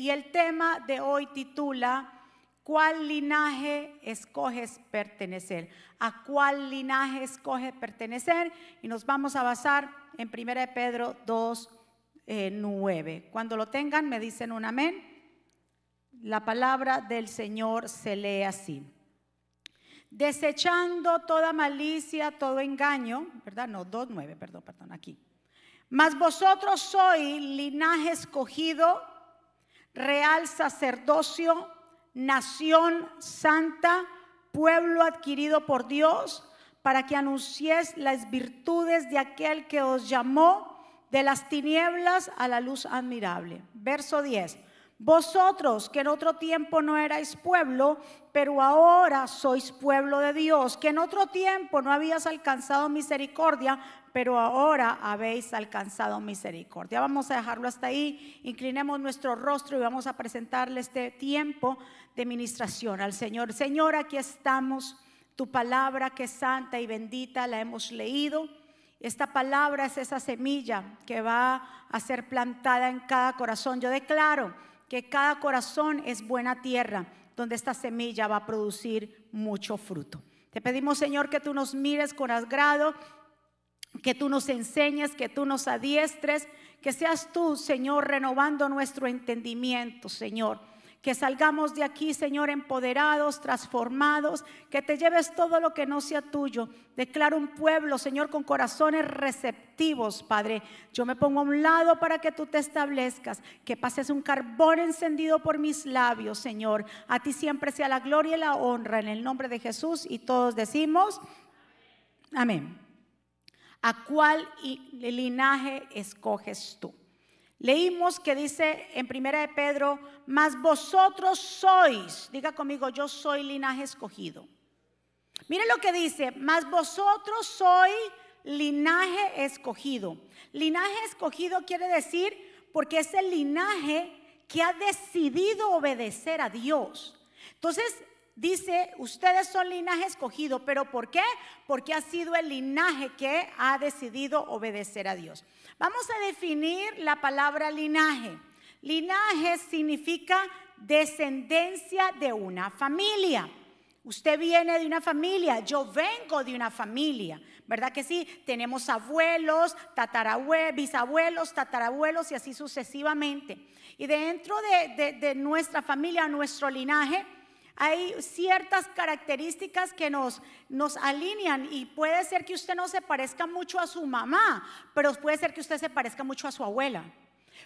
y el tema de hoy titula ¿Cuál linaje escoges pertenecer? ¿A cuál linaje escoges pertenecer? Y nos vamos a basar en 1 Pedro 2, 9. Eh, Cuando lo tengan, me dicen un amén. La palabra del Señor se lee así. Desechando toda malicia, todo engaño, ¿verdad? No, 2.9, perdón, perdón, aquí. Mas vosotros sois linaje escogido, real sacerdocio, nación santa, pueblo adquirido por Dios, para que anunciéis las virtudes de aquel que os llamó de las tinieblas a la luz admirable. Verso 10. Vosotros que en otro tiempo no erais pueblo, pero ahora sois pueblo de Dios, que en otro tiempo no habías alcanzado misericordia, pero ahora habéis alcanzado misericordia. Vamos a dejarlo hasta ahí. Inclinemos nuestro rostro y vamos a presentarle este tiempo de ministración al Señor. Señor, aquí estamos. Tu palabra que es santa y bendita la hemos leído. Esta palabra es esa semilla que va a ser plantada en cada corazón. Yo declaro que cada corazón es buena tierra donde esta semilla va a producir mucho fruto. Te pedimos, Señor, que tú nos mires con agrado, que tú nos enseñes, que tú nos adiestres, que seas tú, Señor, renovando nuestro entendimiento, Señor que salgamos de aquí, Señor, empoderados, transformados, que te lleves todo lo que no sea tuyo. Declaro un pueblo, Señor, con corazones receptivos, Padre. Yo me pongo a un lado para que tú te establezcas, que pases un carbón encendido por mis labios, Señor. A ti siempre sea la gloria y la honra en el nombre de Jesús y todos decimos, amén. ¿A cuál linaje escoges tú? Leímos que dice en primera de Pedro, mas vosotros sois, diga conmigo, yo soy linaje escogido. Mire lo que dice, mas vosotros sois linaje escogido. Linaje escogido quiere decir porque es el linaje que ha decidido obedecer a Dios. Entonces, dice, ustedes son linaje escogido, pero ¿por qué? Porque ha sido el linaje que ha decidido obedecer a Dios. Vamos a definir la palabra linaje. Linaje significa descendencia de una familia. Usted viene de una familia, yo vengo de una familia, ¿verdad que sí? Tenemos abuelos, tatarabuelos, bisabuelos, tatarabuelos y así sucesivamente. Y dentro de, de nuestra familia, nuestro linaje, hay ciertas características que nos, nos alinean y puede ser que usted no se parezca mucho a su mamá, pero puede ser que usted se parezca mucho a su abuela.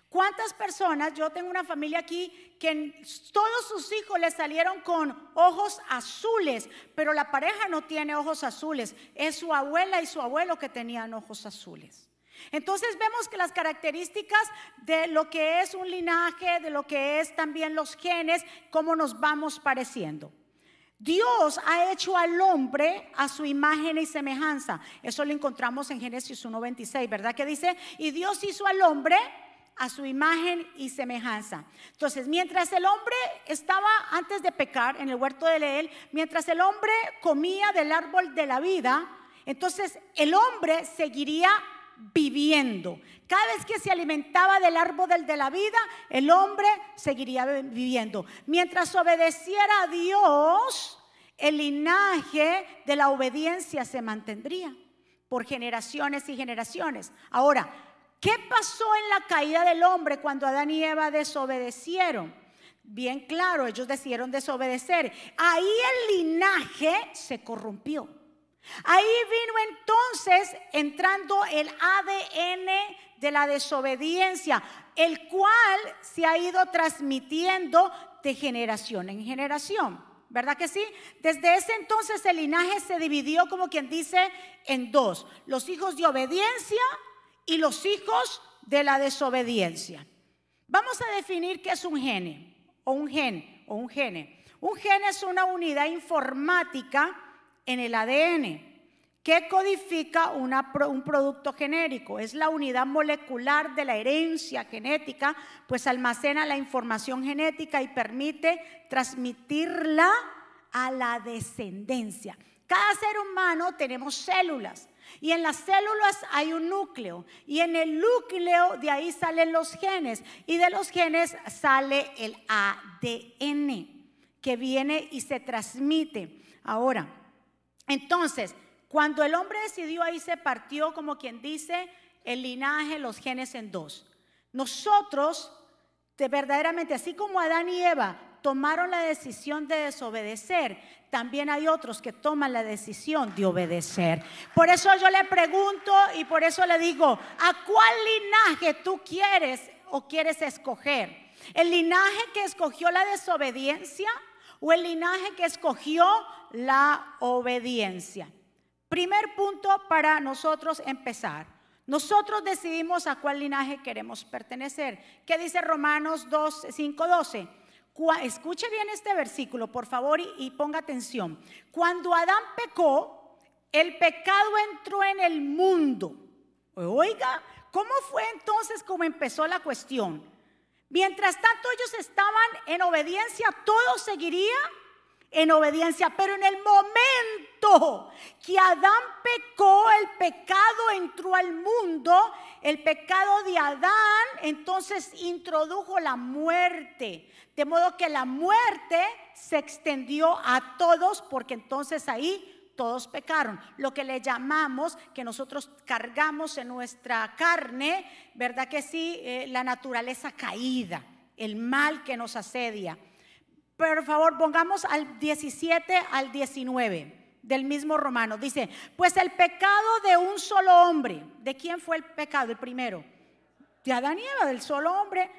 ¿Cuántas personas? Yo tengo una familia aquí que todos sus hijos le salieron con ojos azules, pero la pareja no tiene ojos azules. Es su abuela y su abuelo que tenían ojos azules. Entonces vemos que las características de lo que es un linaje, de lo que es también los genes, cómo nos vamos pareciendo. Dios ha hecho al hombre a su imagen y semejanza. Eso lo encontramos en Génesis 1.26, ¿verdad? Que dice, y Dios hizo al hombre a su imagen y semejanza. Entonces, mientras el hombre estaba antes de pecar en el huerto de Leel, mientras el hombre comía del árbol de la vida, entonces el hombre seguiría viviendo. Cada vez que se alimentaba del árbol de la vida, el hombre seguiría viviendo. Mientras obedeciera a Dios, el linaje de la obediencia se mantendría por generaciones y generaciones. Ahora, ¿qué pasó en la caída del hombre cuando Adán y Eva desobedecieron? Bien claro, ellos decidieron desobedecer. Ahí el linaje se corrompió. Ahí vino entonces entrando el ADN de la desobediencia, el cual se ha ido transmitiendo de generación en generación. ¿Verdad que sí? Desde ese entonces el linaje se dividió como quien dice en dos, los hijos de obediencia y los hijos de la desobediencia. Vamos a definir qué es un gene o un gen o un gene. Un gen es una unidad informática en el ADN. ¿Qué codifica un producto genérico? Es la unidad molecular de la herencia genética, pues almacena la información genética y permite transmitirla a la descendencia. Cada ser humano tenemos células. Y en las células hay un núcleo. Y en el núcleo de ahí salen los genes. Y de los genes sale el ADN que viene y se transmite. Ahora, entonces, cuando el hombre decidió ahí se partió, como quien dice, el linaje, los genes en dos. Nosotros, de verdaderamente, así como Adán y Eva tomaron la decisión de desobedecer, también hay otros que toman la decisión de obedecer. Por eso yo le pregunto y por eso le digo, ¿a cuál linaje tú quieres o quieres escoger? ¿El linaje que escogió la desobediencia o el linaje que escogió la obediencia? Primer punto para nosotros empezar. Nosotros decidimos a cuál linaje queremos pertenecer. ¿Qué dice Romanos 2, 5, 12? Escuche bien este versículo, por favor, y, ponga atención. Cuando Adán pecó, el pecado entró en el mundo. Oiga, ¿cómo fue entonces como empezó la cuestión? Mientras tanto ellos estaban en obediencia, todo seguiría en obediencia, pero en el momento que Adán pecó, el pecado entró al mundo, el pecado de Adán entonces introdujo la muerte, de modo que la muerte se extendió a todos porque entonces ahí todos pecaron. Lo que le llamamos, que nosotros cargamos en nuestra carne, ¿verdad que sí? Eh, la naturaleza caída, el mal que nos asedia. Por favor, pongamos al 17 al 19 del mismo Romano. Dice, pues el pecado de un solo hombre, ¿de quién fue el pecado? El primero, de Adán y Eva, del solo hombre.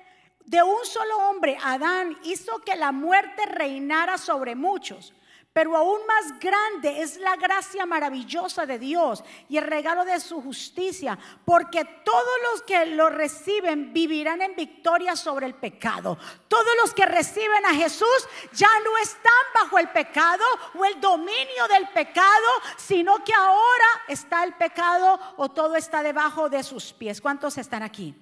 De un solo hombre, Adán hizo que la muerte reinara sobre muchos. Pero aún más grande es la gracia maravillosa de Dios y el regalo de su justicia, porque todos los que lo reciben vivirán en victoria sobre el pecado. Todos los que reciben a Jesús ya no están bajo el pecado o el dominio del pecado, sino que ahora está el pecado o todo está debajo de sus pies. ¿Cuántos están aquí?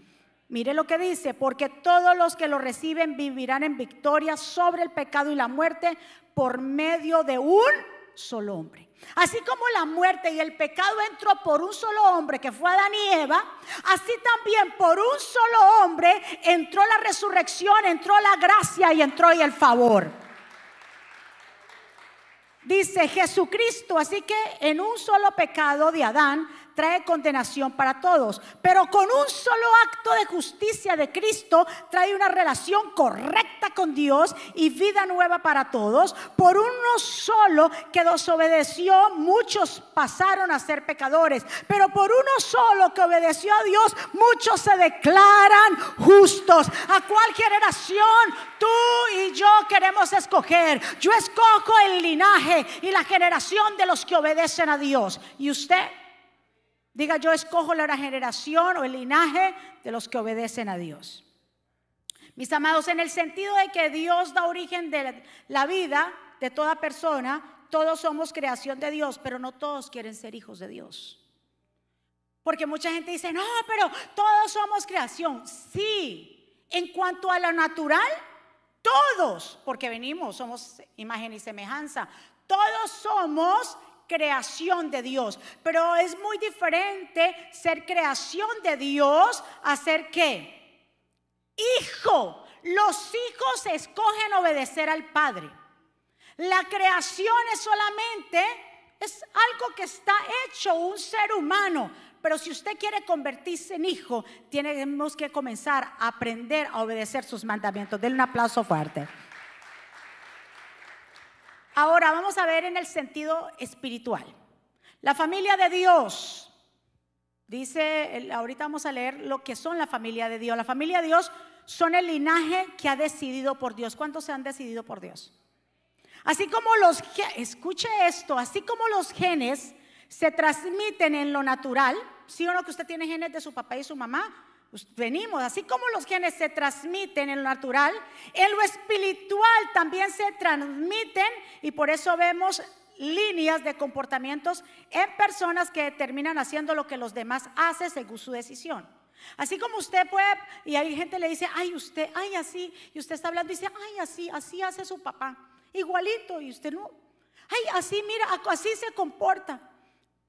Mire lo que dice, porque todos los que lo reciben vivirán en victoria sobre el pecado y la muerte por medio de un solo hombre. Así como la muerte y el pecado entró por un solo hombre, que fue Adán y Eva, así también por un solo hombre entró la resurrección, entró la gracia y entró el favor. Dice Jesucristo, así que en un solo pecado de Adán trae condenación para todos, pero con un solo acto de justicia de Cristo trae una relación correcta con Dios y vida nueva para todos. Por uno solo que desobedeció, muchos pasaron a ser pecadores, pero por uno solo que obedeció a Dios, muchos se declaran justos. ¿A cuál generación tú y yo queremos escoger? Yo escojo el linaje y la generación de los que obedecen a Dios. ¿Y usted? Diga, yo escojo la generación o el linaje de los que obedecen a Dios. Mis amados, en el sentido de que Dios da origen de la vida de toda persona, todos somos creación de Dios, pero no todos quieren ser hijos de Dios. Porque mucha gente dice, no, pero todos somos creación. Sí, en cuanto a lo natural, todos, porque venimos, somos imagen y semejanza, todos somos creación de Dios. Pero es muy diferente ser creación de Dios a ser qué? Hijo. Los hijos escogen obedecer al Padre. La creación es solamente, es algo que está hecho un ser humano. Pero si usted quiere convertirse en hijo, tenemos que comenzar a aprender a obedecer sus mandamientos. Denle un aplauso fuerte. Ahora vamos a ver en el sentido espiritual. La familia de Dios, dice, ahorita vamos a leer lo que son la familia de Dios. La familia de Dios son el linaje que ha decidido por Dios. ¿Cuántos se han decidido por Dios? Así como los, escuche esto, así como los genes se transmiten en lo natural, si ¿sí o no que usted tiene genes de su papá y su mamá, pues venimos, así como los genes se transmiten en lo natural, en lo espiritual también se transmiten y por eso vemos líneas de comportamientos en personas que terminan haciendo lo que los demás hacen según su decisión. Así como usted puede, y hay gente le dice, ay, usted, ay, así, y usted está hablando y dice, ay, así, así hace su papá, igualito, y usted no, ay, así, mira, así se comporta.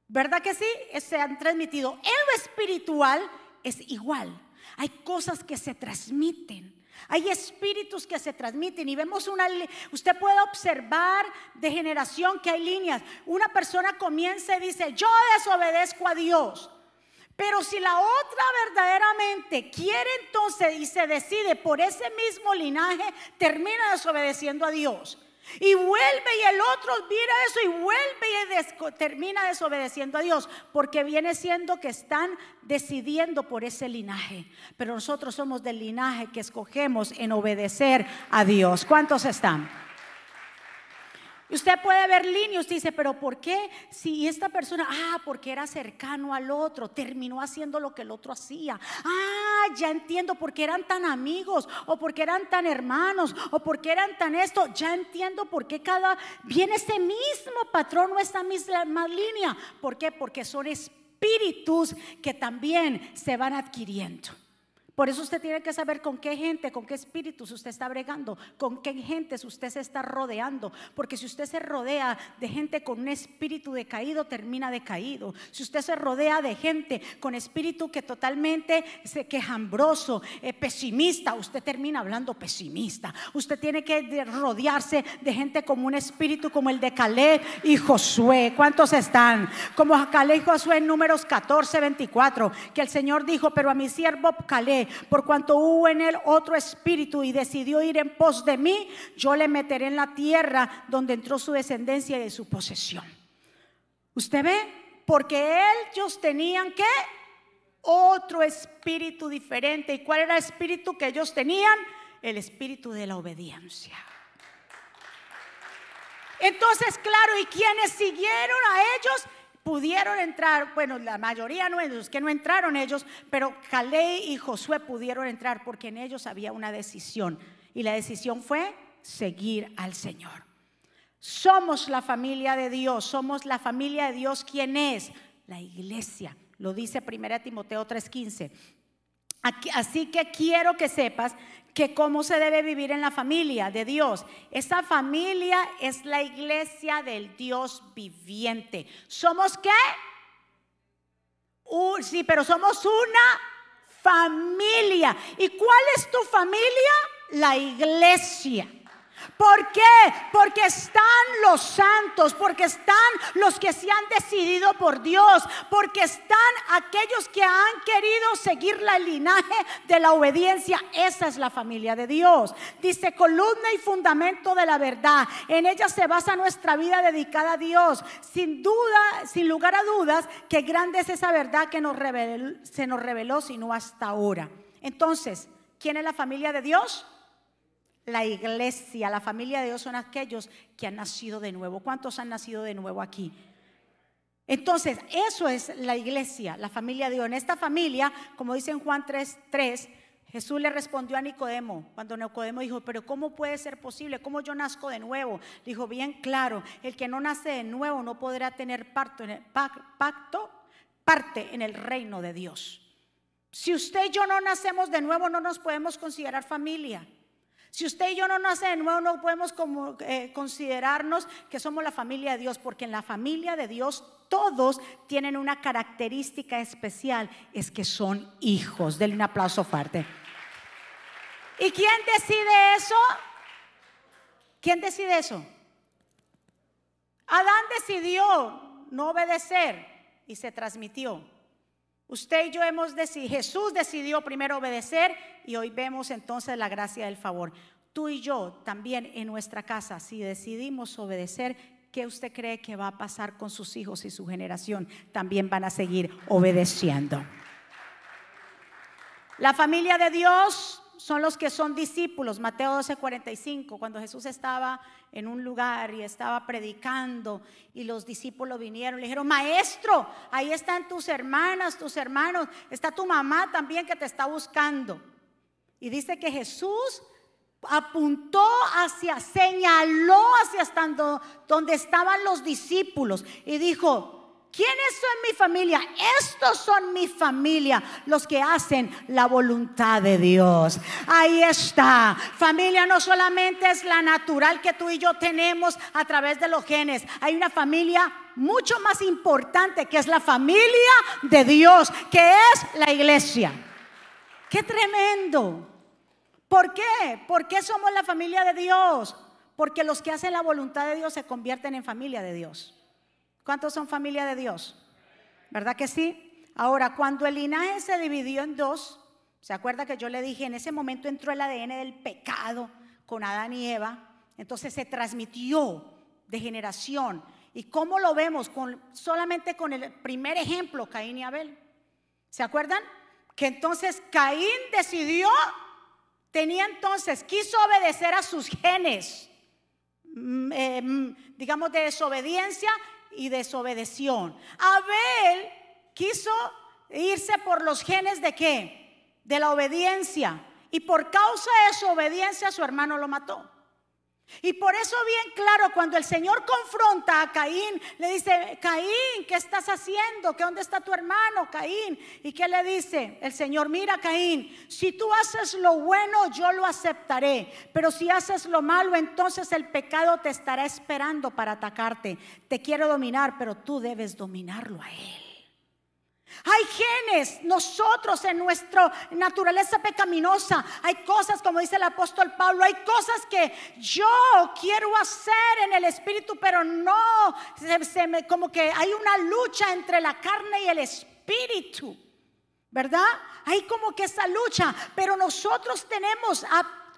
¿Verdad que sí? Se han transmitido. En lo espiritual es igual. Hay cosas que se transmiten. Hay espíritus que se transmiten y vemos una, usted puede observar de generación que hay líneas. Una persona comienza y dice, yo desobedezco a Dios. Pero si la otra verdaderamente quiere entonces y se decide por ese mismo linaje, termina desobedeciendo a Dios. Y vuelve y el otro mira eso y vuelve y termina desobedeciendo a Dios, porque viene siendo que están decidiendo por ese linaje. Pero nosotros somos del linaje que escogemos en obedecer a Dios. ¿Cuántos están? Usted puede ver líneas, dice, pero ¿por qué? Si esta persona, ah, porque era cercano al otro, terminó haciendo lo que el otro hacía. Ah, ya entiendo por qué eran tan amigos, o porque eran tan hermanos, o porque eran tan esto. Ya entiendo por qué cada viene ese mismo patrón o esta misma línea. ¿Por qué? Porque son espíritus que también se van adquiriendo. Por eso usted tiene que saber con qué gente, con qué espíritus usted está bregando, con qué gentes usted se está rodeando. Porque si usted se rodea de gente con un espíritu decaído, termina decaído. Si usted se rodea de gente con espíritu que totalmente se quejambroso, eh, pesimista, usted termina hablando pesimista. Usted tiene que rodearse de gente como un espíritu como el de Caleb y Josué. ¿Cuántos están? Como Caleb y Josué en números 14, 24, que el Señor dijo, pero a mi siervo Caleb por cuanto hubo en él otro espíritu y decidió ir en pos de mí, yo le meteré en la tierra donde entró su descendencia y su posesión. ¿Usted ve? Porque ellos tenían que otro espíritu diferente. ¿Y cuál era el espíritu que ellos tenían? El espíritu de la obediencia. Entonces, claro, ¿y quienes siguieron a ellos? Pudieron entrar, bueno, la mayoría no, que no entraron ellos, pero Calé y Josué pudieron entrar porque en ellos había una decisión y la decisión fue seguir al Señor. Somos la familia de Dios, somos la familia de Dios, ¿quién es? La iglesia. Lo dice 1 Timoteo 3:15. Así que quiero que sepas que cómo se debe vivir en la familia de Dios. Esa familia es la iglesia del Dios viviente. ¿Somos qué? sí, pero somos una familia. ¿Y cuál es tu familia? La iglesia. ¿Por qué? Porque están los santos, porque están los que se han decidido por Dios, porque están aquellos que han querido seguir la linaje de la obediencia. Esa es la familia de Dios. Dice columna y fundamento de la verdad. En ella se basa nuestra vida dedicada a Dios. Sin duda, sin lugar a dudas, que grande es esa verdad que nos se nos reveló, sino hasta ahora. Entonces, ¿quién es la familia de Dios? La iglesia, la familia de Dios son aquellos que han nacido de nuevo. ¿Cuántos han nacido de nuevo aquí? Entonces, eso es la iglesia, la familia de Dios. En esta familia, como dice en Juan 3:3, Jesús le respondió a Nicodemo, cuando Nicodemo dijo, pero ¿cómo puede ser posible? ¿Cómo yo nazco de nuevo? Dijo, bien claro, el que no nace de nuevo no podrá tener pacto pacto, parte en el reino de Dios. Si usted y yo no nacemos de nuevo, no nos podemos considerar familia. Si usted y yo no nace de nuevo, no podemos eh, considerarnos que somos la familia de Dios, porque en la familia de Dios todos tienen una característica especial, es que son hijos. Denle un aplauso fuerte. ¿Y quién decide eso? ¿Quién decide eso? Adán decidió no obedecer y se transmitió. Usted y yo hemos decidido, Jesús decidió primero obedecer y hoy vemos entonces la gracia del favor. Tú y yo también en nuestra casa, si decidimos obedecer, ¿qué usted cree que va a pasar con sus hijos y su generación? También van a seguir obedeciendo. La familia de Dios son los que son discípulos. Mateo 12:45, cuando Jesús estaba en un lugar y estaba predicando y los discípulos vinieron, le dijeron, maestro, ahí están tus hermanas, tus hermanos, está tu mamá también que te está buscando. Y dice que Jesús apuntó hacia, señaló hacia donde estaban los discípulos y dijo, ¿Quiénes son mi familia? Estos son mi familia, los que hacen la voluntad de Dios. Ahí está. Familia no solamente es la natural que tú y yo tenemos a través de los genes. Hay una familia mucho más importante que es la familia de Dios, que es la iglesia. Qué tremendo. ¿Por qué? ¿Por qué somos la familia de Dios? Porque los que hacen la voluntad de Dios se convierten en familia de Dios. ¿Cuántos son familia de Dios? ¿Verdad que sí? Ahora, cuando el linaje se dividió en dos, ¿se acuerda que yo le dije, en ese momento entró el ADN del pecado con Adán y Eva? Entonces se transmitió de generación. ¿Y cómo lo vemos? Con, solamente con el primer ejemplo, Caín y Abel. ¿Se acuerdan? Que entonces Caín decidió, tenía entonces, quiso obedecer a sus genes, mm, eh, mm, digamos, de desobediencia y desobedeció. Abel quiso irse por los genes de qué? De la obediencia. Y por causa de su obediencia su hermano lo mató. Y por eso bien claro, cuando el Señor confronta a Caín, le dice, Caín, ¿qué estás haciendo? ¿Qué dónde está tu hermano, Caín? ¿Y qué le dice? El Señor, mira, Caín, si tú haces lo bueno, yo lo aceptaré. Pero si haces lo malo, entonces el pecado te estará esperando para atacarte. Te quiero dominar, pero tú debes dominarlo a él. Hay genes, nosotros en nuestra naturaleza pecaminosa, hay cosas, como dice el apóstol Pablo, hay cosas que yo quiero hacer en el espíritu, pero no, se, me, como que hay una lucha entre la carne y el espíritu, ¿verdad? Hay como que esa lucha, pero nosotros tenemos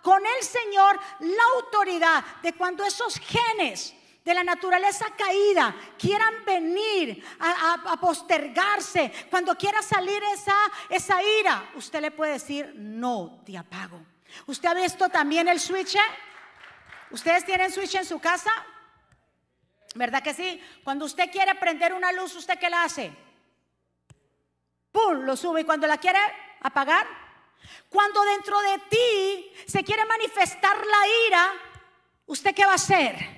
con el Señor la autoridad de cuando esos genes de la naturaleza caída quieran venir a, postergarse, cuando quiera salir esa, esa ira, usted le puede decir, no, te apago. ¿Usted ha visto también el switch? ¿Ustedes tienen switch en su casa? ¿Verdad que sí? Cuando usted quiere prender una luz, ¿usted qué la hace? ¡Pum! Lo sube. Y cuando la quiere apagar, cuando dentro de ti se quiere manifestar la ira, ¿usted qué va a hacer?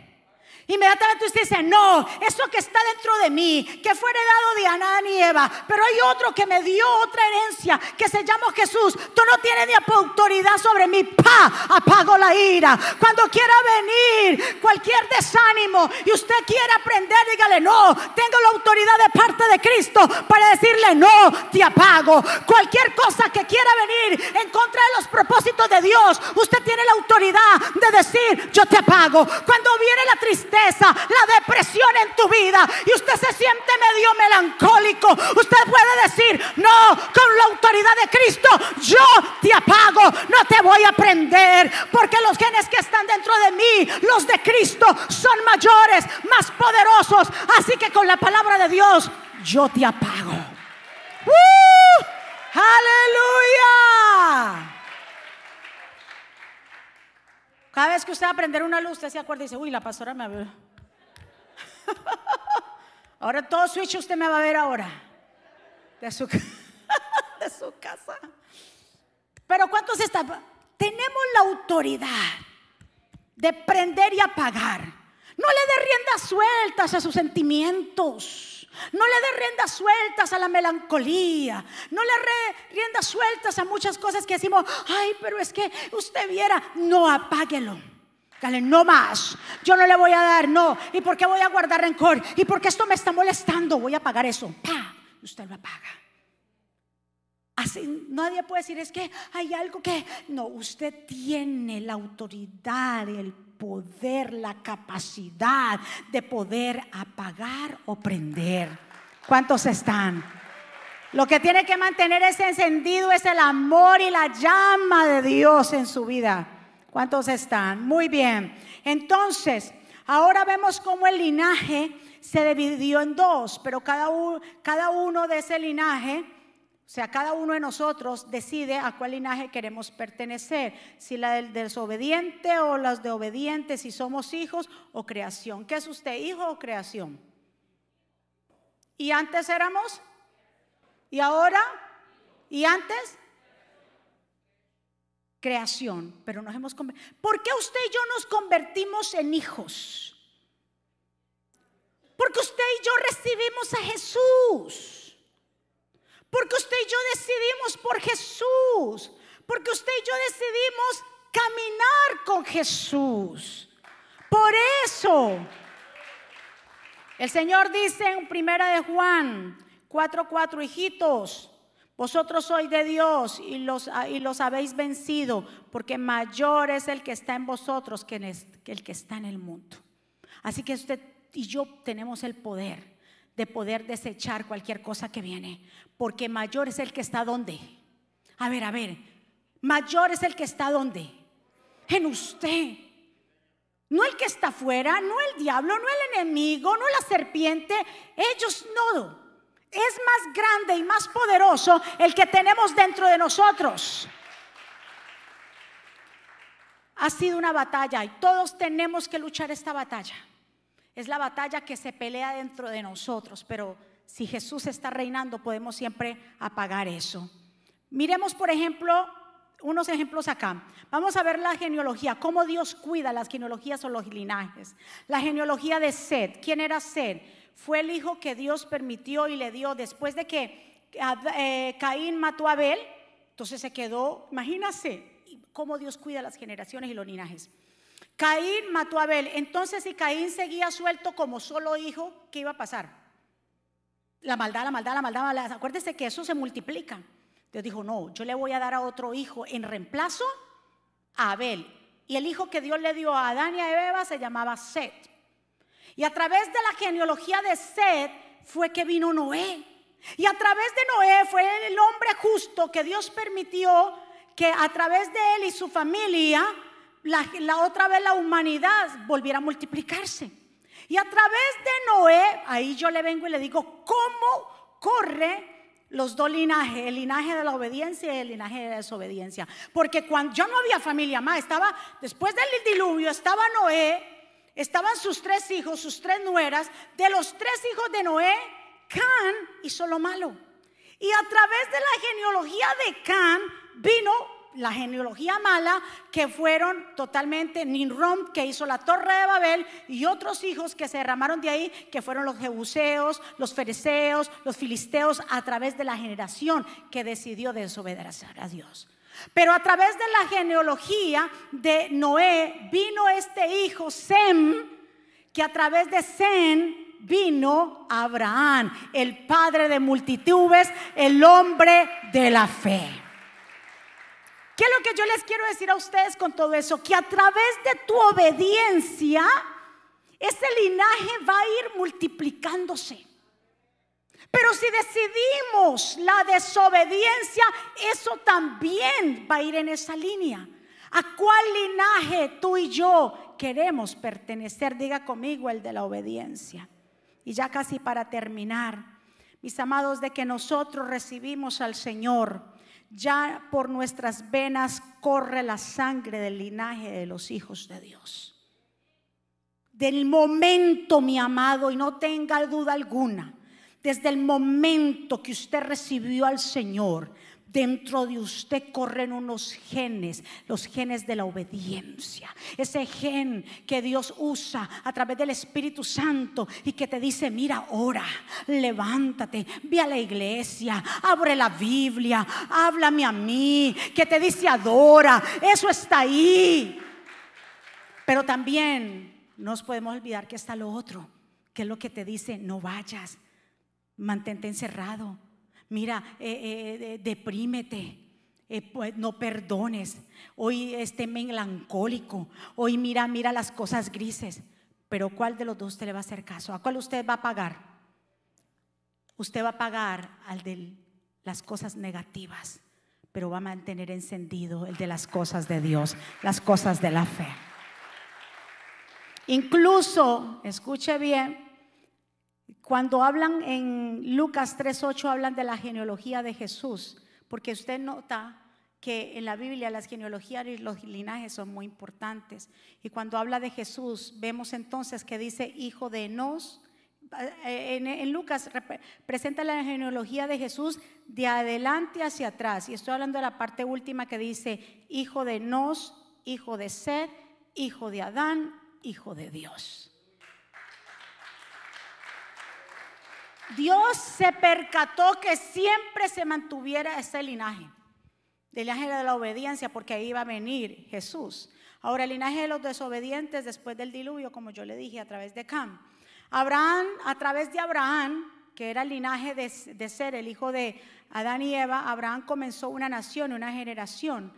Inmediatamente usted dice, no, eso que está dentro de mí, que fue heredado de Adán y Eva, pero hay otro que me dio otra herencia, que se llama Jesús. Tú no tienes ni autoridad sobre mí. Pa, apago la ira. Cuando quiera venir cualquier desánimo y usted quiera aprender, dígale, no, tengo la autoridad de parte de Cristo para decirle, no, te apago. Cualquier cosa que quiera venir en contra de los propósitos de Dios, usted tiene la autoridad de decir, yo te apago. Cuando viene la tristeza, la depresión en tu vida y usted se siente medio melancólico, usted puede decir, no, con la autoridad de Cristo, yo te apago, no te voy a prender, porque los genes que están dentro de mí, los de Cristo, son mayores, más poderosos. Así que con la palabra de Dios, yo te apago. ¡Uh! ¡Aleluya! Cada vez que usted va a prender una luz, usted se acuerda y dice, uy, la pastora me ve. ahora todo switch usted me va a ver ahora. De su, de su casa. Pero ¿cuántos están? Tenemos la autoridad de prender y apagar. No le dé riendas sueltas a sus sentimientos. No le dé riendas sueltas a la melancolía. No le dé riendas sueltas a muchas cosas que decimos, ay, pero es que usted viera. No, apáguelo. Dale, no más. Yo no le voy a dar, no. ¿Y por qué voy a guardar rencor? ¿Y por qué esto me está molestando? Voy a apagar eso. ¡Pah! Usted lo apaga. Así nadie puede decir, es que hay algo que... No, usted tiene la autoridad, el poder, la capacidad de poder apagar o prender. ¿Cuántos están? Lo que tiene que mantener ese encendido es el amor y la llama de Dios en su vida. ¿Cuántos están? Muy bien. Entonces, ahora vemos cómo el linaje se dividió en dos, pero cada uno, cada uno de ese linaje o sea, cada uno de nosotros decide a cuál linaje queremos pertenecer, si la del desobediente o las de obedientes, si somos hijos o creación. ¿Qué es usted, hijo o creación? ¿Y antes éramos? ¿Y ahora? ¿Y antes? Creación, pero nos hemos ¿Por qué usted y yo nos convertimos en hijos? Porque usted y yo recibimos a Jesús. Porque usted y yo decidimos por Jesús. Porque usted y yo decidimos caminar con Jesús. Por eso, el Señor dice en primera de Juan 4:4, hijitos, vosotros sois de Dios y los, y los habéis vencido, porque mayor es el que está en vosotros que, el que está en el mundo. Así que usted y yo tenemos el poder de poder desechar cualquier cosa que viene, porque mayor es el que está donde. A ver, a ver, mayor es el que está donde. En usted. No el que está afuera, no el diablo, no el enemigo, no la serpiente. Ellos no. Es más grande y más poderoso el que tenemos dentro de nosotros. Ha sido una batalla y todos tenemos que luchar esta batalla. Es la batalla que se pelea dentro de nosotros, pero si Jesús está reinando podemos siempre apagar eso. Miremos, por ejemplo, unos ejemplos acá. Vamos a ver la genealogía, cómo Dios cuida las genealogías o los linajes. La genealogía de Sed. ¿Quién era Sed? Fue el hijo que Dios permitió y le dio después de que eh, Caín mató a Abel. Entonces se quedó, imagínase cómo Dios cuida las generaciones y los linajes. Caín mató a Abel. Entonces, si Caín seguía suelto como solo hijo, ¿qué iba a pasar? La maldad, la maldad, la maldad, la maldad. Acuérdese que eso se multiplica. Dios dijo, no, yo le voy a dar a otro hijo en reemplazo a Abel. Y el hijo que Dios le dio a Adán y a Eva se llamaba Seth. Y a través de la genealogía de Seth fue que vino Noé. Y a través de Noé fue el hombre justo que Dios permitió que a través de él y su familia la, otra vez la humanidad volviera a multiplicarse. Y a través de Noé, ahí yo le vengo y le digo, ¿cómo corre los dos linajes, el linaje de la obediencia y el linaje de la desobediencia. Porque cuando ya no había familia más, estaba después del diluvio, estaba Noé, estaban sus tres hijos, sus tres nueras. De los tres hijos de Noé, Can hizo lo malo. Y a través de la genealogía de Can vino la genealogía mala que fueron totalmente Ninrom que hizo la torre de Babel y otros hijos que se derramaron de ahí que fueron los jebuseos, los fereceos, los filisteos a través de la generación que decidió desobedecer a Dios. Pero a través de la genealogía de Noé vino este hijo Sem que a través de Sem vino Abraham, el padre de multitudes, el hombre de la fe. ¿Qué es lo que yo les quiero decir a ustedes con todo eso? Que a través de tu obediencia, ese linaje va a ir multiplicándose. Pero si decidimos la desobediencia, eso también va a ir en esa línea. ¿A cuál linaje tú y yo queremos pertenecer? Diga conmigo el de la obediencia. Y ya casi para terminar, mis amados, de que nosotros recibimos al Señor ya por nuestras venas corre la sangre del linaje de los hijos de Dios. Del momento, mi amado, y no tenga duda alguna, desde el momento que usted recibió al Señor, Dentro de usted corren unos genes, los genes de la obediencia. Ese gen que Dios usa a través del Espíritu Santo y que te dice, mira, ora, levántate, ve a la iglesia, abre la Biblia, háblame a mí, que te dice, adora, eso está ahí. Pero también nos podemos olvidar que está lo otro, que es lo que te dice, no vayas, mantente encerrado mira, eh, eh, deprímete. Eh, pues, no perdones, hoy esté melancólico, hoy mira, mira las cosas grises, pero ¿cuál de los dos usted le va a hacer caso? ¿A cuál usted va a pagar? Usted va a pagar al de las cosas negativas, pero va a mantener encendido el de las cosas de Dios, las cosas de la fe. Incluso, escuche bien, cuando hablan en Lucas 3.8, hablan de la genealogía de Jesús, porque usted nota que en la Biblia las genealogías y los linajes son muy importantes. Y cuando habla de Jesús, vemos entonces que dice hijo de Enos. En, Lucas presenta la genealogía de Jesús de adelante hacia atrás. Y estoy hablando de la parte última que dice hijo de Enos, hijo de Sed, hijo de Adán, hijo de Dios. Dios se percató que siempre se mantuviera ese linaje, del linaje de la obediencia, porque ahí iba a venir Jesús. Ahora, el linaje de los desobedientes después del diluvio, como yo le dije, a través de Cam. Abraham, a través de Abraham, que era el linaje de, de ser el hijo de Adán y Eva, Abraham comenzó una nación, una generación.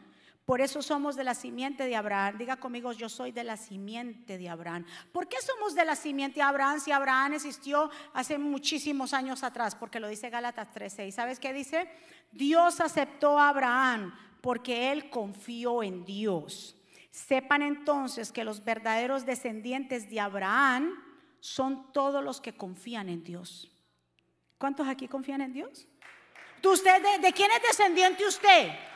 Por eso somos de la simiente de Abraham. Diga conmigo, yo soy de la simiente de Abraham. ¿Por qué somos de la simiente de Abraham si Abraham existió hace muchísimos años atrás? Porque lo dice Gálatas 13. sabes qué dice? Dios aceptó a Abraham porque él confió en Dios. Sepan entonces que los verdaderos descendientes de Abraham son todos los que confían en Dios. ¿Cuántos aquí confían en Dios? ¿Usted de, de quién es descendiente usted?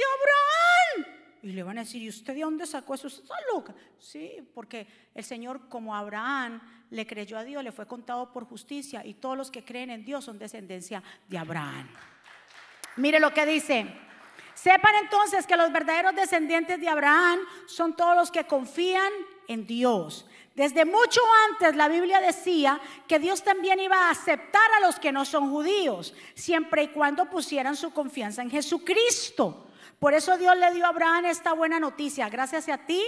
Abraham. Y le van a decir, ¿y usted de dónde sacó eso? ¿Está loca? Sí, porque el Señor, como Abraham le creyó a Dios, le fue contado por justicia y todos los que creen en Dios son descendencia de Abraham. Mire lo que dice. Sepan entonces que los verdaderos descendientes de Abraham son todos los que confían en Dios. Desde mucho antes la Biblia decía que Dios también iba a aceptar a los que no son judíos, siempre y cuando pusieran su confianza en Jesucristo. Por eso Dios le dio a Abraham esta buena noticia. Gracias a ti,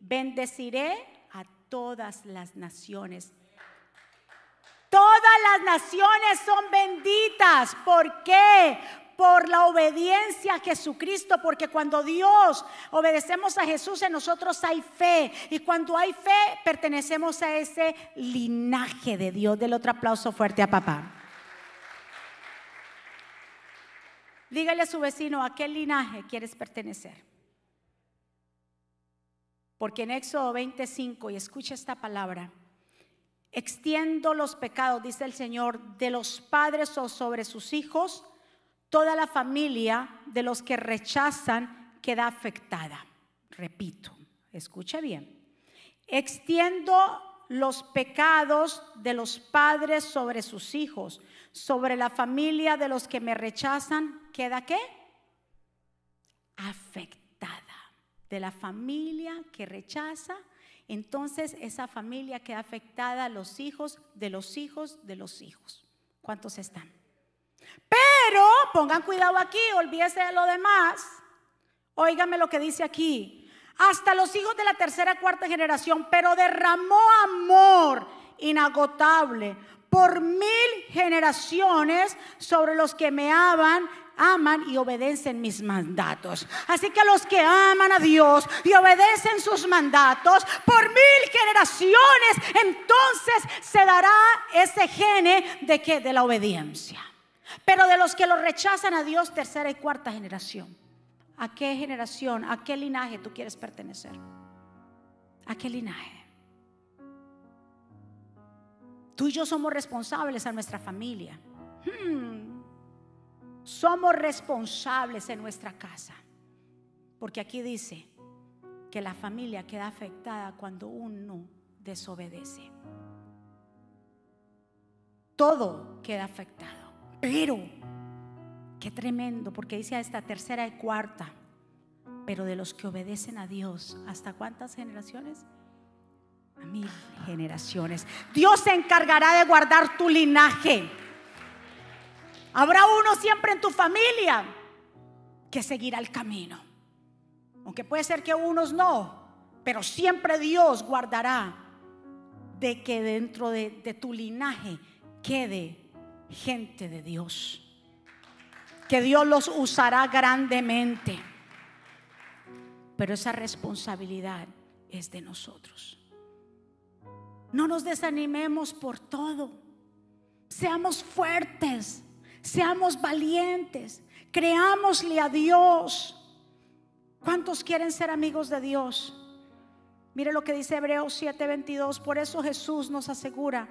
bendeciré a todas las naciones. Todas las naciones son benditas. ¿Por qué? Por la obediencia a Jesucristo, porque cuando Dios obedecemos a Jesús en nosotros hay fe y cuando hay fe pertenecemos a ese linaje de Dios. Del otro aplauso fuerte a papá. Dígale a su vecino a qué linaje quieres pertenecer. Porque en Éxodo 25, y escucha esta palabra, extiendo los pecados, dice el Señor, de los padres o sobre sus hijos, toda la familia de los que rechazan queda afectada. Repito, escuche bien. Extiendo los pecados de los padres sobre sus hijos, sobre la familia de los que me rechazan, ¿queda qué? Afectada. De la familia que rechaza, entonces esa familia queda afectada, los hijos de los hijos de los hijos. ¿Cuántos están? Pero pongan cuidado aquí, olvídese de lo demás. Óigame lo que dice aquí. Hasta los hijos de la tercera, cuarta generación, pero derramó amor inagotable por mil generaciones sobre los que me aman, aman y obedecen mis mandatos. Así que los que aman a Dios y obedecen sus mandatos por mil generaciones, entonces se dará ese gene de que de la obediencia. Pero de los que lo rechazan a Dios, tercera y cuarta generación. ¿A qué generación, a qué linaje tú quieres pertenecer? ¿A qué linaje? Tú y yo somos responsables a nuestra familia. Hmm. Somos responsables en nuestra casa. Porque aquí dice que la familia queda afectada cuando uno desobedece. Todo queda afectado. Pero, qué tremendo, porque dice esta tercera y cuarta. Pero de los que obedecen a Dios, ¿hasta cuántas generaciones? Mil generaciones. Dios se encargará de guardar tu linaje. Habrá uno siempre en tu familia que seguirá el camino. Aunque puede ser que unos no, pero siempre Dios guardará de que dentro de, de tu linaje quede gente de Dios. Que Dios los usará grandemente. Pero esa responsabilidad es de nosotros. No nos desanimemos por todo. Seamos fuertes, seamos valientes, creámosle a Dios. ¿Cuántos quieren ser amigos de Dios? Mire lo que dice Hebreos 7:22. Por eso Jesús nos asegura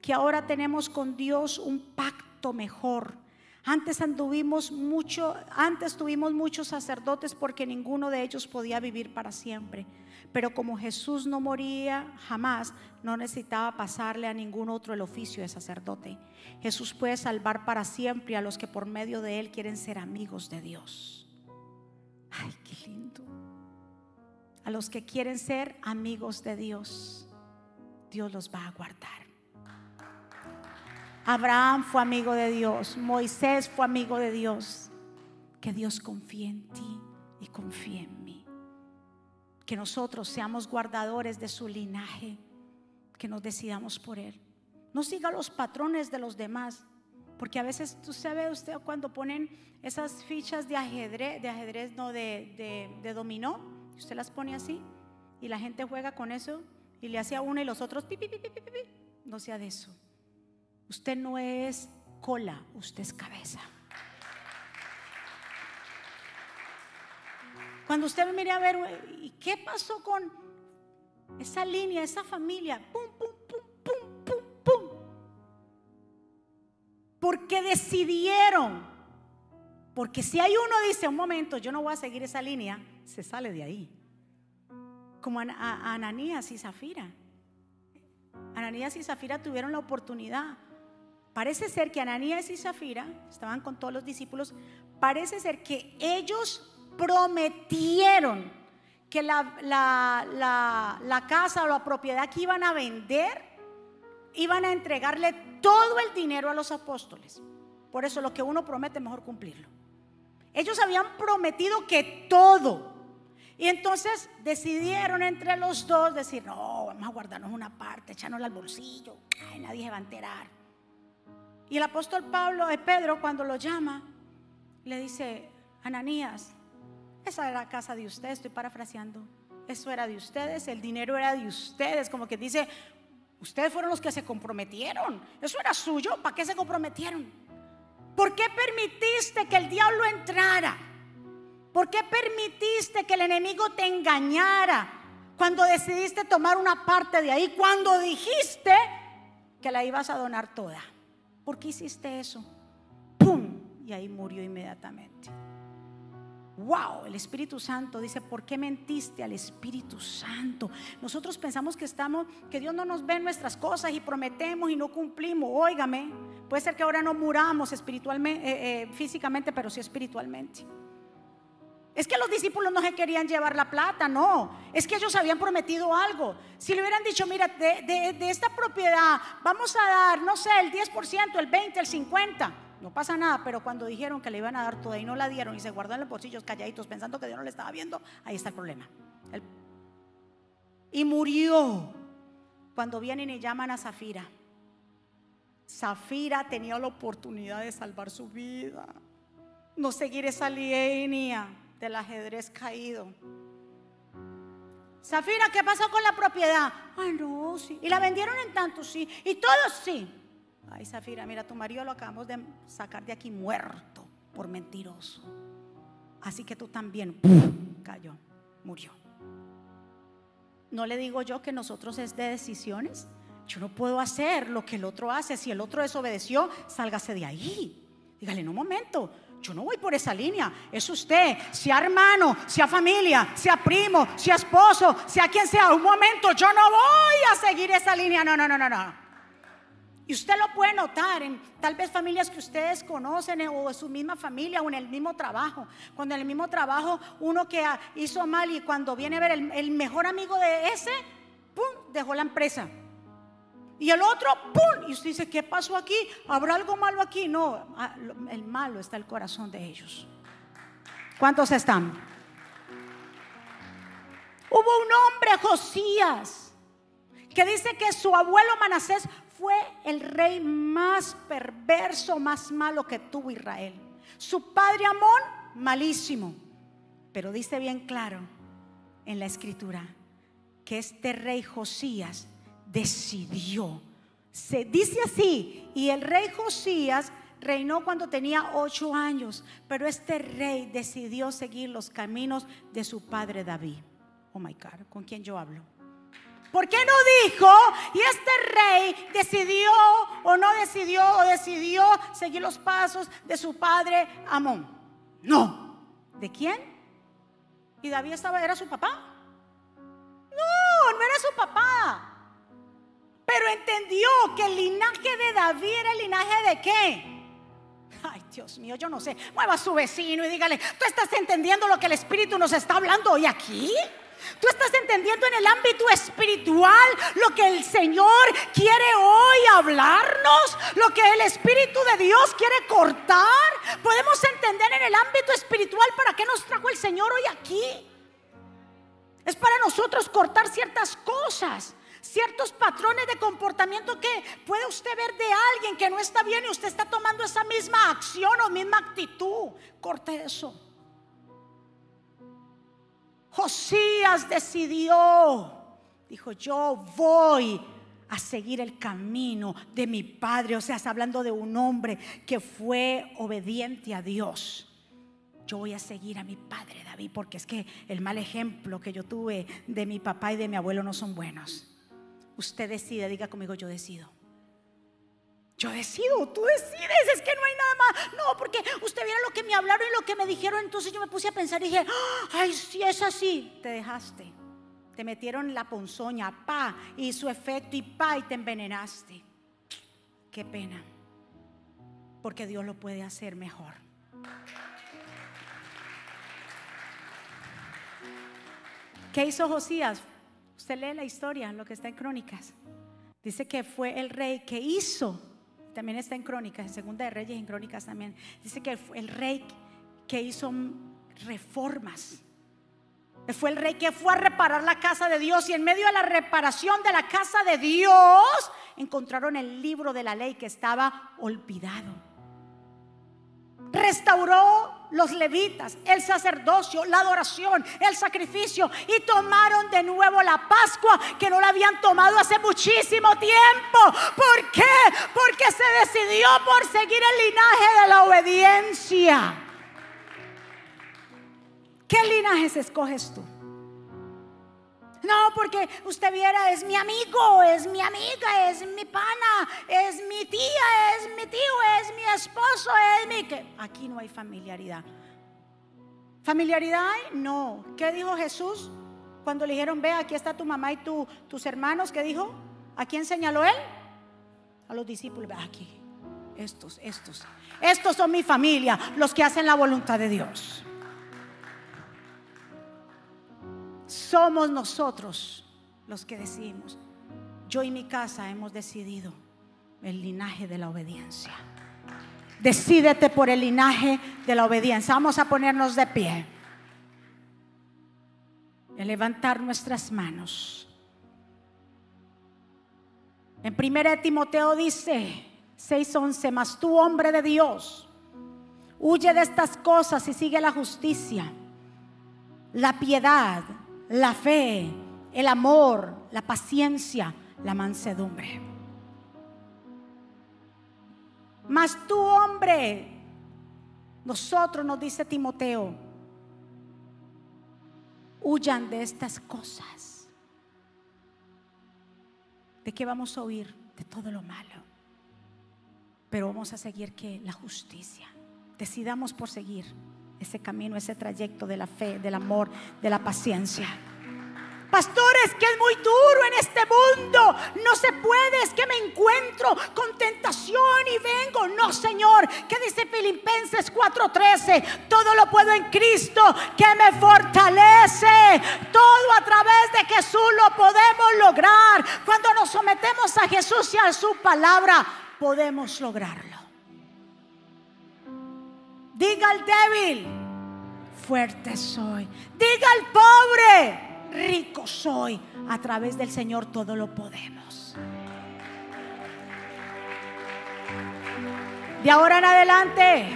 que ahora tenemos con Dios un pacto mejor. Antes anduvimos mucho, antes tuvimos muchos sacerdotes porque ninguno de ellos podía vivir para siempre. Pero como Jesús no moría jamás, no necesitaba pasarle a ningún otro el oficio de sacerdote. Jesús puede salvar para siempre a los que por medio de él quieren ser amigos de Dios. Ay, qué lindo. A los que quieren ser amigos de Dios, Dios los va a guardar. Abraham fue amigo de Dios, Moisés fue amigo de Dios. Que Dios confíe en ti y confíe en mí. Que nosotros seamos guardadores de su linaje, que nos decidamos por él. No siga los patrones de los demás, porque a veces tú sabe usted cuando ponen esas fichas de ajedrez, de ajedrez no de, de, dominó, usted las pone así y la gente juega con eso y le hace a uno y los otros pi, pi, pi, no sea de eso. Usted no es cola, usted es cabeza. Cuando usted mire a ver, ¿y qué pasó con esa línea, esa familia? Pum, pum, pum, pum, pum, pum. Porque decidieron. Porque si hay uno dice, un momento, yo no voy a seguir esa línea, se sale de ahí. Como a Ananías y Zafira. Ananías y Zafira tuvieron la oportunidad. Parece ser que Ananías y Zafira estaban con todos los discípulos. Parece ser que ellos prometieron que la, la, casa o la propiedad que iban a vender, iban a entregarle todo el dinero a los apóstoles. Por eso lo que uno promete, mejor cumplirlo. Ellos habían prometido que todo. Y entonces decidieron entre los dos decir, no, vamos a guardarnos una parte, echarnos al bolsillo, nadie se va a enterar. Y el apóstol Pablo, eh, Pedro, cuando lo llama, le dice, Ananías, esa era la casa de ustedes, estoy parafraseando. Eso era de ustedes, el dinero era de ustedes, como que dice, ustedes fueron los que se comprometieron. Eso era suyo, ¿para qué se comprometieron? ¿Por qué permitiste que el diablo entrara? ¿Por qué permitiste que el enemigo te engañara cuando decidiste tomar una parte de ahí? Cuando dijiste que la ibas a donar toda. ¿Por qué hiciste eso? ¡Pum! Y ahí murió inmediatamente. Wow, el Espíritu Santo dice, ¿por qué mentiste al Espíritu Santo? Nosotros pensamos que estamos, que Dios no nos ve nuestras cosas y prometemos y no cumplimos. Óigame, puede ser que ahora no muramos espiritualmente, eh, eh, físicamente, pero sí espiritualmente. Es que los discípulos no se querían llevar la plata, no. Es que ellos habían prometido algo. Si le hubieran dicho, mira, de, de esta propiedad vamos a dar, no sé, el 10%, el 20%, el 50%. No pasa nada, pero cuando dijeron que le iban a dar toda y no la dieron y se guardó en los bolsillos calladitos pensando que Dios no le estaba viendo, ahí está el problema. Y murió cuando vienen y llaman a Zafira. Zafira tenía la oportunidad de salvar su vida, no seguir esa línea del ajedrez caído. Zafira, ¿qué pasó con la propiedad? Ah, no, sí. Y la vendieron en tanto, sí. Y todos sí. Ay, Zafira, mira, tu marido lo acabamos de sacar de aquí muerto por mentiroso. Así que tú también cayó, murió. No le digo yo que nosotros es de decisiones. Yo no puedo hacer lo que el otro hace. Si el otro desobedeció, sálgase de ahí. Dígale, en un momento, yo no voy por esa línea. Es usted, sea hermano, sea familia, sea primo, sea esposo, sea quien sea. Un momento, yo no voy a seguir esa línea. No, no, no, no, no. Y usted lo puede notar en tal vez familias que ustedes conocen eh, o en su misma familia o en el mismo trabajo. Cuando en el mismo trabajo uno que hizo mal y cuando viene a ver el, mejor amigo de ese, ¡pum!, dejó la empresa. Y el otro, ¡pum! Y usted dice, ¿qué pasó aquí? ¿Habrá algo malo aquí? No, ah, el malo está el corazón de ellos. ¿Cuántos están? Hubo un hombre, Josías, que dice que su abuelo Manasés fue el rey más perverso, más malo que tuvo Israel. Su padre Amón, malísimo. Pero dice bien claro en la escritura que este rey Josías decidió. Se dice así, y el rey Josías reinó cuando tenía ocho años, pero este rey decidió seguir los caminos de su padre David. Oh my God, ¿con quién yo hablo? ¿Por qué no dijo, y este rey decidió o no decidió o decidió seguir los pasos de su padre Amón? No. ¿De quién? ¿Y David estaba, era su papá? No, no era su papá. Pero entendió que el linaje de David era el linaje de qué? Ay, Dios mío, yo no sé. Mueva a su vecino y dígale, ¿tú estás entendiendo lo que el Espíritu nos está hablando hoy aquí? Tú estás entendiendo en el ámbito espiritual lo que el Señor quiere hoy hablarnos, lo que el Espíritu de Dios quiere cortar. Podemos entender en el ámbito espiritual para qué nos trajo el Señor hoy aquí. Es para nosotros cortar ciertas cosas, ciertos patrones de comportamiento que puede usted ver de alguien que no está bien y usted está tomando esa misma acción o misma actitud. Corte eso. Josías decidió, dijo, yo voy a seguir el camino de mi padre. O sea, está hablando de un hombre que fue obediente a Dios. Yo voy a seguir a mi padre David porque es que el mal ejemplo que yo tuve de mi papá y de mi abuelo no son buenos. Usted decide, diga conmigo, yo decido. Yo decido, tú decides, es que no hay nada más. No, porque usted viera lo que me hablaron y lo que me dijeron, entonces yo me puse a pensar y dije, ay, si es así, te dejaste. Te metieron la ponzoña, pa, y su efecto y pa, y te envenenaste. Qué pena, porque Dios lo puede hacer mejor. ¿Qué hizo Josías? Usted lee la historia, lo que está en Crónicas. Dice que fue el rey que hizo también está en Crónicas, en Segunda de Reyes, en Crónicas también. Dice que fue el rey que hizo reformas. Fue el rey que fue a reparar la casa de Dios y en medio de la reparación de la casa de Dios encontraron el libro de la ley que estaba olvidado restauró los levitas, el sacerdocio, la adoración, el sacrificio y tomaron de nuevo la Pascua que no la habían tomado hace muchísimo tiempo. ¿Por qué? Porque se decidió por seguir el linaje de la obediencia. ¿Qué linajes escoges tú? No, porque usted viera, es mi amigo, es mi amiga, es mi pana, es mi tía, es mi tío, es mi esposo, es mi... Aquí no hay familiaridad. ¿Familiaridad No. ¿Qué dijo Jesús cuando le dijeron, ve, aquí está tu mamá y tu, tus hermanos? ¿Qué dijo? ¿A quién señaló él? A los discípulos. Ve aquí. Estos, estos. Estos son mi familia, los que hacen la voluntad de Dios. Somos nosotros los que decidimos. Yo y mi casa hemos decidido el linaje de la obediencia. Decídete por el linaje de la obediencia. Vamos a ponernos de pie. Y levantar nuestras manos. En 1 Timoteo dice 6:11, mas tú hombre de Dios, huye de estas cosas y sigue la justicia, la piedad, la fe, el amor, la paciencia, la mansedumbre. Mas tú, hombre, nosotros, nos dice Timoteo, huyan de estas cosas. ¿De qué vamos a huir? De todo lo malo. Pero vamos a seguir que la justicia. Decidamos por seguir ese camino, ese trayecto de la fe, del amor, de la paciencia. Pastores, que es muy duro en este mundo. No se puede, es que me encuentro con tentación y vengo. No, Señor. ¿Qué dice Filipenses 4:13? Todo lo puedo en Cristo que me fortalece. Todo a través de Jesús lo podemos lograr. Cuando nos sometemos a Jesús y a su palabra, podemos lograrlo. Diga al débil, fuerte soy. Diga al pobre, rico soy. A través del Señor todo lo podemos. De ahora en adelante,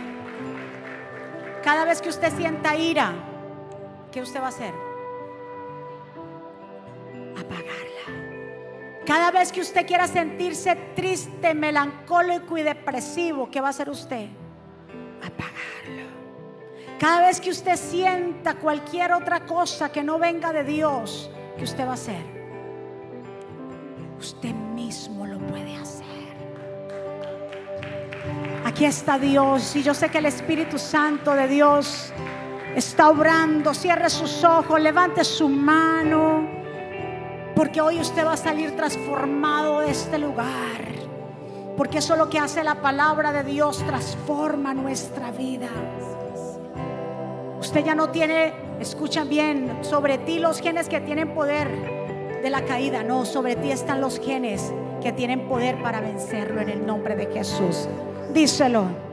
cada vez que usted sienta ira, ¿qué usted va a hacer? Apagarla. Cada vez que usted quiera sentirse triste, melancólico y depresivo, ¿qué va a hacer usted? Apagarlo. Cada vez que usted sienta cualquier otra cosa que no venga de Dios, que usted va a hacer? Usted mismo lo puede hacer. Aquí está Dios y yo sé que el Espíritu Santo de Dios está obrando. Cierre sus ojos, levante su mano, porque hoy usted va a salir transformado de este lugar. Porque eso es lo que hace la palabra de Dios, transforma nuestra vida. Usted ya no tiene Escucha bien, sobre ti los genes que tienen poder de la caída, no, sobre ti están los genes que tienen poder para vencerlo en el nombre de Jesús. Díselo.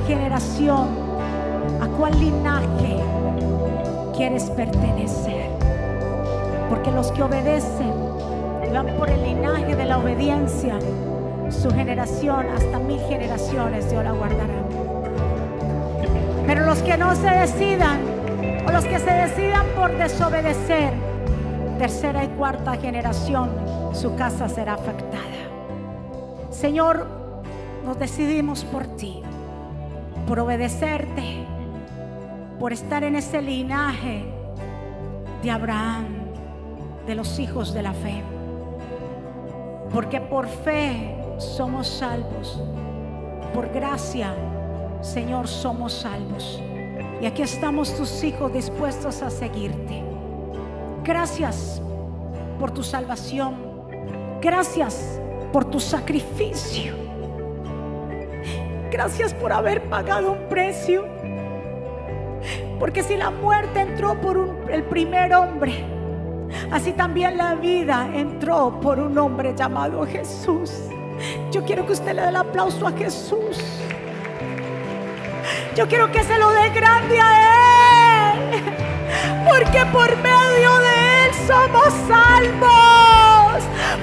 Generación, a cuál linaje quieres pertenecer? Porque los que obedecen y van por el linaje de la obediencia, su generación hasta mil generaciones Dios la guardará. Pero los que no se decidan, o los que se decidan por desobedecer, tercera y cuarta generación, su casa será afectada. Señor, nos decidimos por ti, por obedecerte, por estar en ese linaje de Abraham, de los hijos de la fe. Porque por fe somos salvos, por gracia, Señor, somos salvos. Y aquí estamos tus hijos dispuestos a seguirte. Gracias por tu salvación. Gracias por tu sacrificio. Gracias por haber pagado un precio. Porque si la muerte entró por el primer hombre, así también la vida entró por un hombre llamado Jesús. Yo quiero que usted le dé el aplauso a Jesús. Yo quiero que se lo dé grande a Él. Porque por medio de Él somos salvos.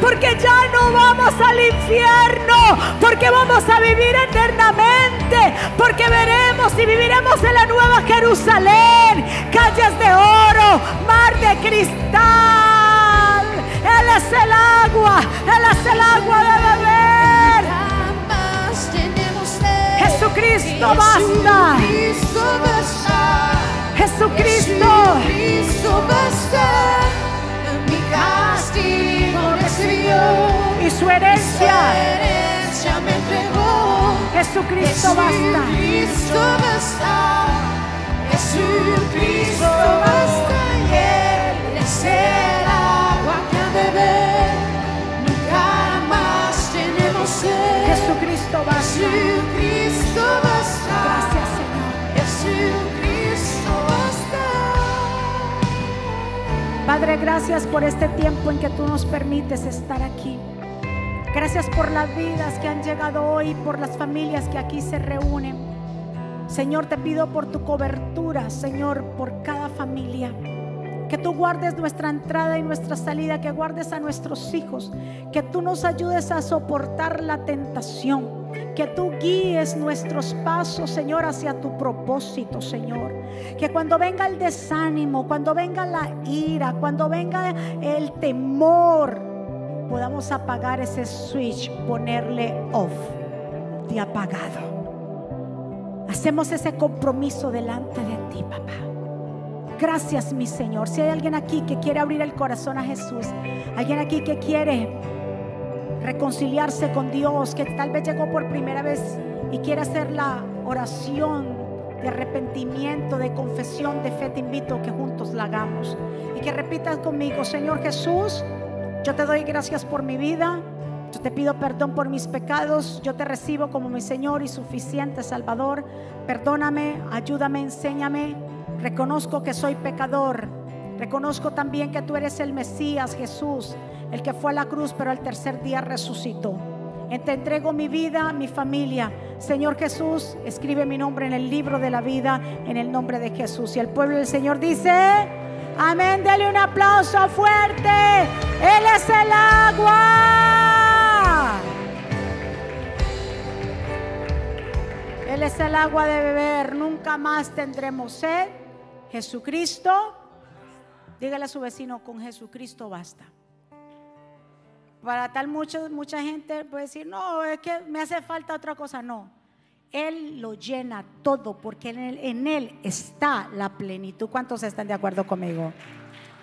Porque ya no vamos al infierno. Porque vamos a vivir eternamente. Porque veremos y viviremos en la nueva Jerusalén. Calles de oro, mar de cristal. Él es el agua. Él es el agua de beber. Jesucristo basta. Jesucristo basta. Jesucristo. Jesucristo basta. Y su herencia. me entregó. Jesucristo basta. Jesucristo basta. Jesucristo basta. Y Él es el agua que. Nunca más tenemos sed. Jesucristo basta. Jesucristo basta. Padre, gracias por este tiempo en que tú nos permites estar aquí. Gracias por las vidas que han llegado hoy, por las familias que aquí se reúnen. Señor, te pido por tu cobertura, Señor, por cada familia. Que tú guardes nuestra entrada y nuestra salida, que guardes a nuestros hijos, que tú nos ayudes a soportar la tentación, que tú guíes nuestros pasos, Señor, hacia tu propósito, Señor. Que cuando venga el desánimo, cuando venga la ira, cuando venga el temor, podamos apagar ese switch, ponerle off, de apagado. Hacemos ese compromiso delante de ti, papá. Gracias, mi Señor. Si hay alguien aquí que quiere abrir el corazón a Jesús, alguien aquí que quiere reconciliarse con Dios, que tal vez llegó por primera vez y quiere hacer la oración de arrepentimiento, de confesión, de fe, te invito a que juntos la hagamos y que repitas conmigo, Señor Jesús, yo te doy gracias por mi vida. Yo te pido perdón por mis pecados. Yo te recibo como mi Señor y suficiente Salvador. Perdóname, ayúdame, enséñame. Reconozco que soy pecador. Reconozco también que tú eres el Mesías, Jesús, el que fue a la cruz, pero al tercer día resucitó. Te entrego mi vida, mi familia. Señor Jesús, escribe mi nombre en el libro de la vida, en el nombre de Jesús. Y el pueblo del Señor dice, amén, dele un aplauso fuerte. Él es el agua. Él es el agua de beber. Nunca más tendremos sed. Jesucristo, dígale a su vecino, con Jesucristo basta. Para tal mucha gente puede decir, no, es que me hace falta otra cosa. No, Él lo llena todo porque en él, en él está la plenitud. ¿Cuántos están de acuerdo conmigo?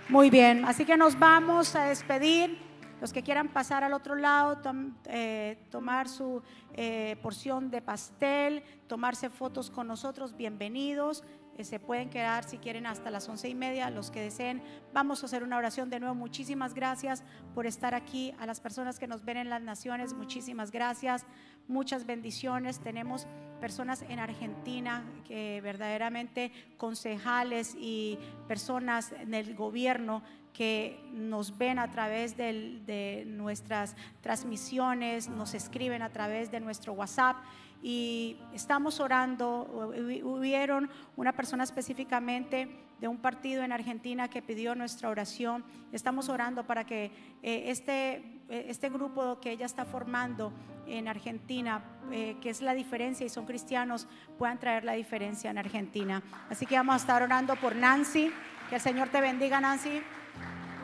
Muy bien, así que nos vamos a despedir. Los que quieran pasar al otro lado, eh, tomar su eh, porción de pastel, tomarse fotos con nosotros, bienvenidos. Eh, se pueden quedar si quieren hasta las once y media, los que deseen. Vamos a hacer una oración de nuevo. Muchísimas gracias por estar aquí. A las personas que nos ven en las naciones, muchísimas gracias. Muchas bendiciones. Tenemos personas en Argentina que verdaderamente concejales y personas en el gobierno que nos ven a través del- de nuestras transmisiones, nos escriben a través de nuestro WhatsApp y estamos orando. Hubi- Hubieron una persona específicamente de un partido en Argentina que pidió nuestra oración. Estamos orando para que eh, este, eh, este grupo que ella está formando en Argentina, eh, que es la diferencia y son cristianos, puedan traer la diferencia en Argentina. Así que vamos a estar orando por Nancy. Que el Señor te bendiga, Nancy.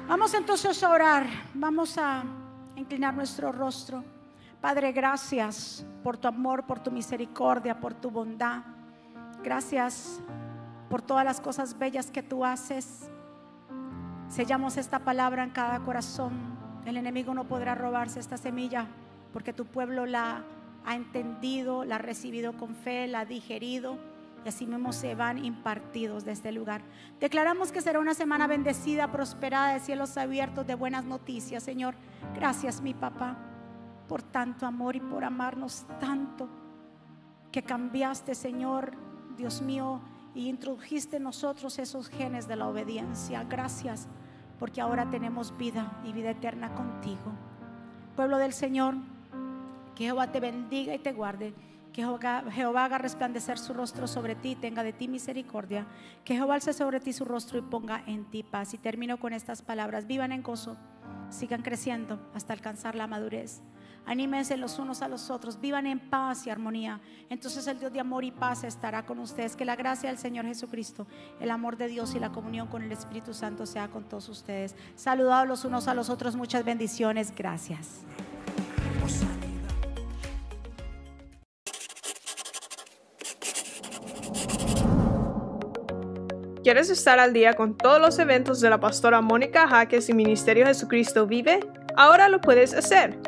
Vamos entonces a orar, vamos a inclinar nuestro rostro. Padre, gracias por tu amor, por tu misericordia, por tu bondad. Gracias por todas las cosas bellas que tú haces. Sellamos esta palabra en cada corazón. El enemigo no podrá robarse esta semilla porque tu pueblo la ha entendido, la ha recibido con fe, la ha digerido y así mismo se van impartidos de este lugar. Declaramos que será una semana bendecida, prosperada, de cielos abiertos, de buenas noticias, Señor. Gracias, mi papá, por tanto amor y por amarnos tanto que cambiaste, Señor, Dios mío, y introdujiste en nosotros esos genes de la obediencia. Gracias, porque ahora tenemos vida y vida eterna contigo. Pueblo del Señor, Que Jehová te bendiga y te guarde. Que Jehová, haga resplandecer su rostro sobre ti y tenga de ti misericordia. Que Jehová alce sobre ti su rostro y ponga en ti paz. Y termino con estas palabras. Vivan en gozo. Sigan creciendo hasta alcanzar la madurez. Anímense los unos a los otros, vivan en paz y armonía. Entonces el Dios de amor y paz estará con ustedes. Que la gracia del Señor Jesucristo, el amor de Dios y la comunión con el Espíritu Santo sea con todos ustedes. Saludados los unos a los otros, muchas bendiciones. Gracias. ¿Quieres estar al día con todos los eventos de la pastora Mónica Jaques y Ministerio Jesucristo Vive? Ahora lo puedes hacer